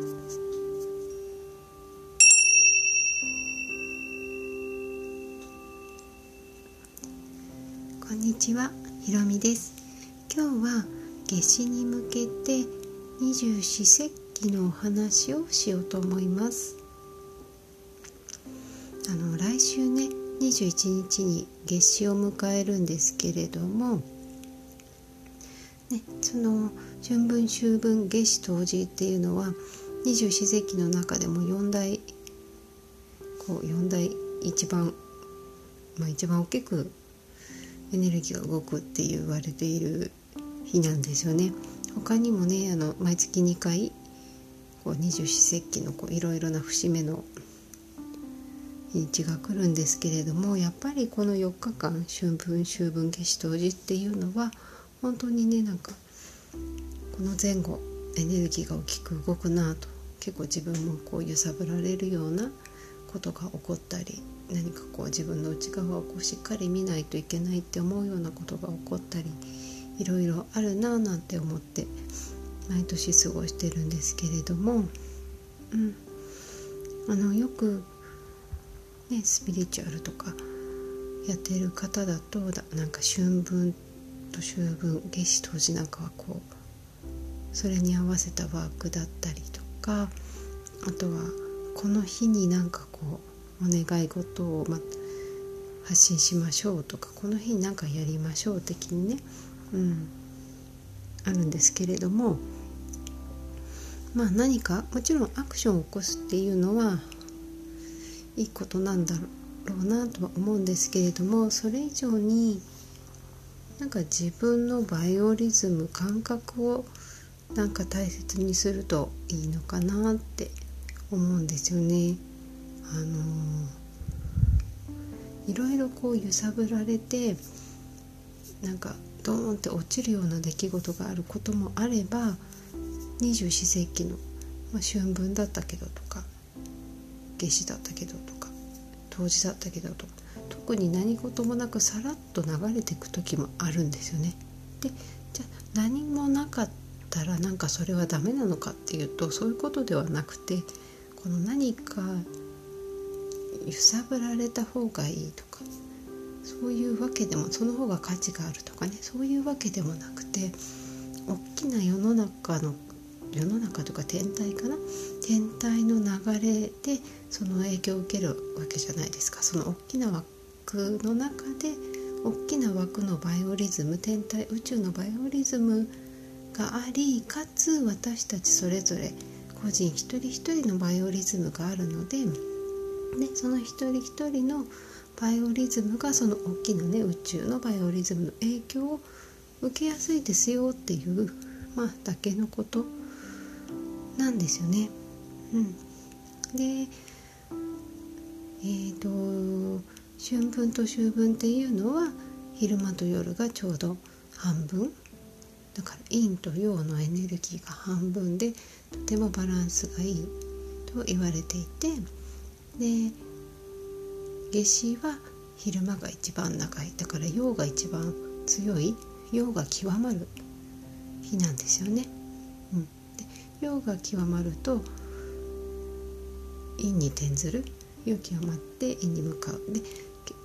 こんにちは、ひろみです。今日は夏至に向けて二十四節気のお話をしようと思います。あの来週ね21日に夏至を迎えるんですけれどもね、その春分秋分夏至冬至っていうのは二十四節気の中でも四大こう四大一番まあ一番大きくエネルギーが動くって言われている日なんですよね。他にもねあの毎月2回こう二十四節気のこういろいろな節目の日が来るんですけれどもやっぱりこの4日間春分秋分夏至冬至っていうのは本当にねなんかこの前後エネルギーが大きく動くなと結構自分もこう揺さぶられるようなことが起こったり何かこう自分の内側をこうしっかり見ないといけないって思うようなことが起こったりいろいろあるなぁなんて思って毎年過ごしてるんですけれども、うん、あのよく、ね、スピリチュアルとかやってる方だとなんか春分と秋分夏至冬至なんかはこうそれに合わせたワークだったりとかあとはこの日になんかこうお願い事を、ま、発信しましょうとかこの日に何かやりましょう的にね、うん、あるんですけれどもまあ何かもちろんアクションを起こすっていうのはいいことなんだろうなとは思うんですけれどもそれ以上になんか自分のバイオリズム感覚をなんか大切にするといいのかなって思うんですよね。あのいろいろこう揺さぶられてなんかドーンって落ちるような出来事があることもあれば二十四節気の、まあ、春分だったけどとか夏至だったけどとか冬至だったけどとか特に何事もなくさらっと流れていく時もあるんですよね。でじゃ何もなかったらなんかそれはダメなのかっていうとそういうことではなくてこの何か揺さぶられた方がいいとかそういうわけでもその方が価値があるとかねそういうわけでもなくて大きな世の中の世の中とか天体かな？天体の流れでその影響を受けるわけじゃないですか。その大きな枠の中で大きな枠のバイオリズム天体宇宙のバイオリズムがありかつ私たちそれぞれ個人一人一人のバイオリズムがあるのででその一人一人のバイオリズムがその大きなね宇宙のバイオリズムの影響を受けやすいですよっていう、まあ、だけのことなんですよね。うん、でえーと、春分と秋分っていうのは昼間と夜がちょうど半分だから陰と陽のエネルギーが半分でとてもバランスがいいと言われていてで夏至は昼間が一番長い。だから陽が一番強い。陽が極まる日なんですよね。うん、で陽が極まると陰に転ずる。陽極まって陰に向かう。で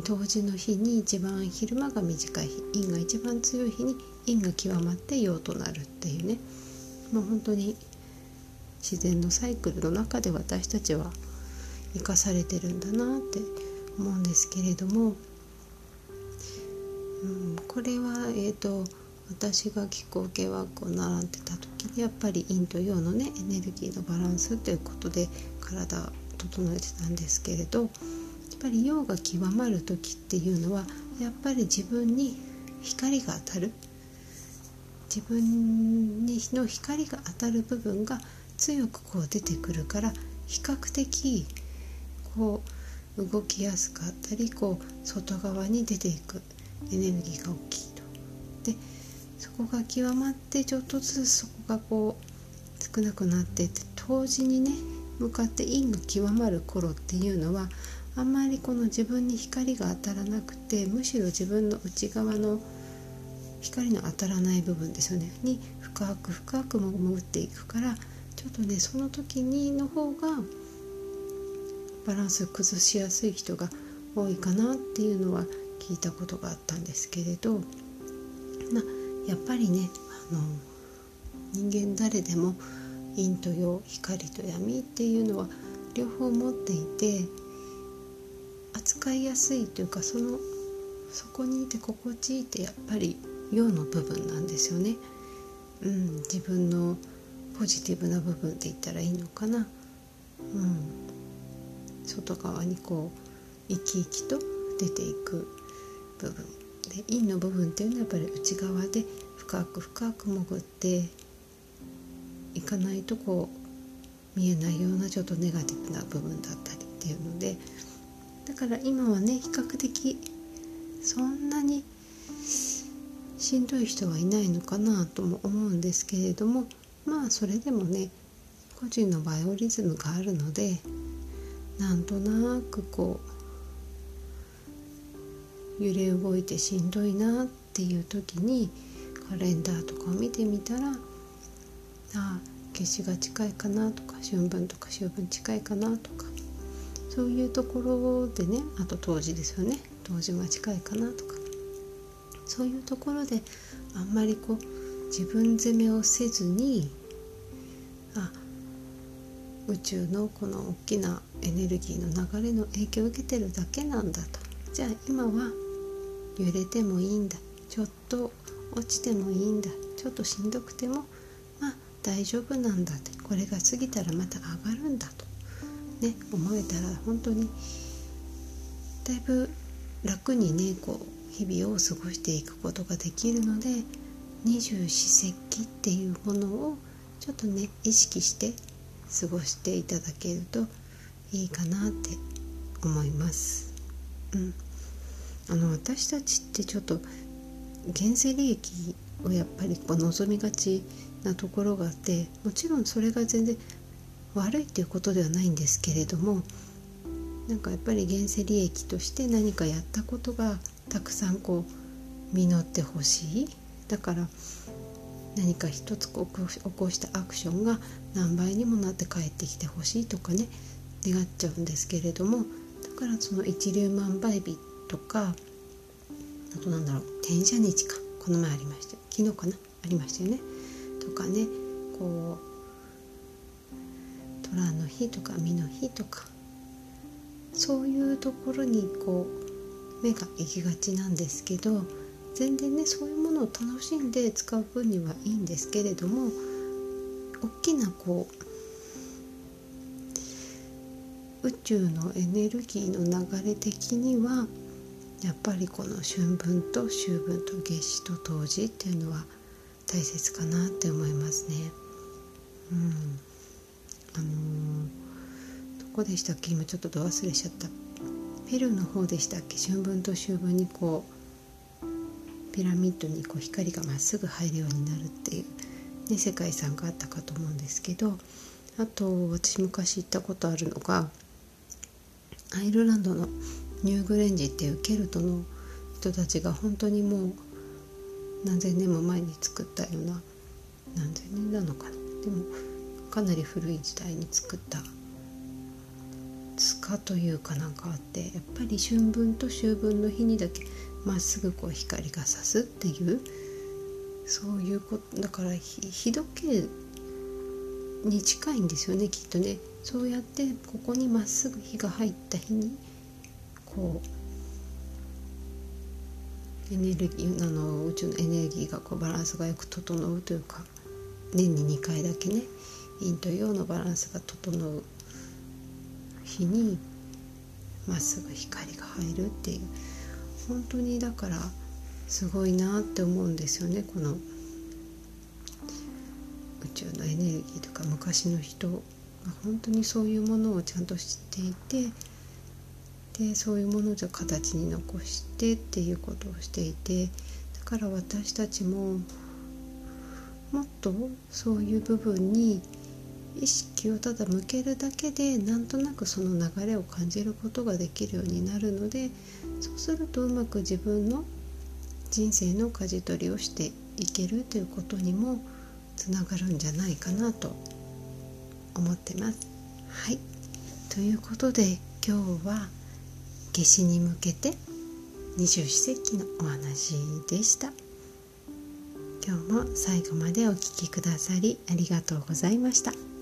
冬至の日に一番昼間が短い日陰が一番強い日に陰が極まって陽となるっていうね。もう本当に自然のサイクルの中で私たちは生かされてるんだなって思うんですけれども、うん、これは、えーと、私が気候系ワークを習ってた時にやっぱり陰と陽のねエネルギーのバランスということで体を整えてたんですけれどぱり陽が極まる時っていうのはやっぱり自分に光が当たる自分にの光が当たる部分が強くこう出てくるから比較的こう動きやすかったりこう外側に出ていくエネルギーが大きいと。でそこが極まってちょっとずつそこがこう少なくなってって同時にね向かって陰が極まる頃っていうのはあんまりこの自分に光が当たらなくてむしろ自分の内側の光の当たらない部分ですよね。に深く深く潜っていくからちょっとねその時にの方がバランス崩しやすい人が多いかなっていうのは聞いたことがあったんですけれど、ま、やっぱりねあの人間誰でも陰と陽光と闇っていうのは両方持っていて扱いやすいというかそのそこにいて心地いいってやっぱり陽の部分なんですよね。うん、自分のポジティブな部分って言ったらいいのかな。うん、外側にこう生き生きと出ていく部分で陰の部分っていうのはやっぱり内側で深く深く潜っていかないとこう見えないようなちょっとネガティブな部分だったりっていうのでだから今はね比較的そんなにしんどい人はいないのかなとも思うんですけれどもまあそれでもね個人のバイオリズムがあるのでなんとなくこう揺れ動いてしんどいなっていう時にカレンダーとかを見てみたらあ夏至が近いかなとか春分とか秋分近いかなとかそういうところでねあと冬至ですよね。冬至が近いかなとか。そういうところであんまりこう自分責めをせずにあ宇宙のこの大きなエネルギーの流れの影響を受けてるだけなんだと。じゃあ今は揺れてもいいんだ。ちょっと落ちてもいいんだ。ちょっとしんどくてもまあ大丈夫なんだって。これが過ぎたらまた上がるんだと。ね思えたら本当にだいぶ楽にねこう日々を過ごしていくことができるので二十四節気っていうものをちょっとね意識して過ごしていただけるといいかなって思います。うん、あの私たちってちょっと原生利益をやっぱりこう望みがちなところがあってもちろんそれが全然悪いっていうことではないんですけれどもなんかやっぱり原生利益として何かやったことがたくさんこう実ってほしい。だから何か一つ起こしたアクションが何倍にもなって帰ってきてほしいとかね願っちゃうんですけれどもだからその一粒万倍日とかあとなんだろう転写日か。この前ありました。昨日かな？ありましたよね。とかねこう虎の日とか実の日とかそういうところにこう目が行きがちなんですけど全然ねそういうものを楽しんで使う分にはいいんですけれども大きなこう宇宙のエネルギーの流れ的にはやっぱりこの春分と秋分と夏至と冬至っていうのは大切かなって思いますね。うん、あのー、どこでしたっけ？今ちょっとど忘れしちゃった。ペルーの方でしたっけ？春分と秋分にこうピラミッドにこう光がまっすぐ入るようになるっていう、ね、世界遺産があったかと思うんですけどあと私昔行ったことあるのがアイルランドのニューグレンジっていうケルトの人たちが本当にもう何千年も前に作ったような何千年なのかな？でもかなり古い時代に作った塚というかなんかあってやっぱり春分と秋分の日にだけまっすぐこう光が差すっていうそういうことだから日時計に近いんですよねきっとね。そうやってここにまっすぐ日が入った日にこうエネルギーあの宇宙のエネルギーがこうバランスがよく整うというか年に2回だけね。陰と陽のバランスが整う日にまっすぐ光が入るっていう本当にだからすごいなって思うんですよね。この宇宙のエネルギーとか昔の人が本当にそういうものをちゃんと知っていてでそういうものを形に残してっていうことをしていてだから私たちももっとそういう部分に意識をただ向けるだけでなんとなくその流れを感じることができるようになるのでそうするとうまく自分の人生の舵取りをしていけるということにもつながるんじゃないかなと思ってます。はいということで今日は夏至に向けて二十四節気のお話でした今日も最後までお聴きくださりありがとうございました。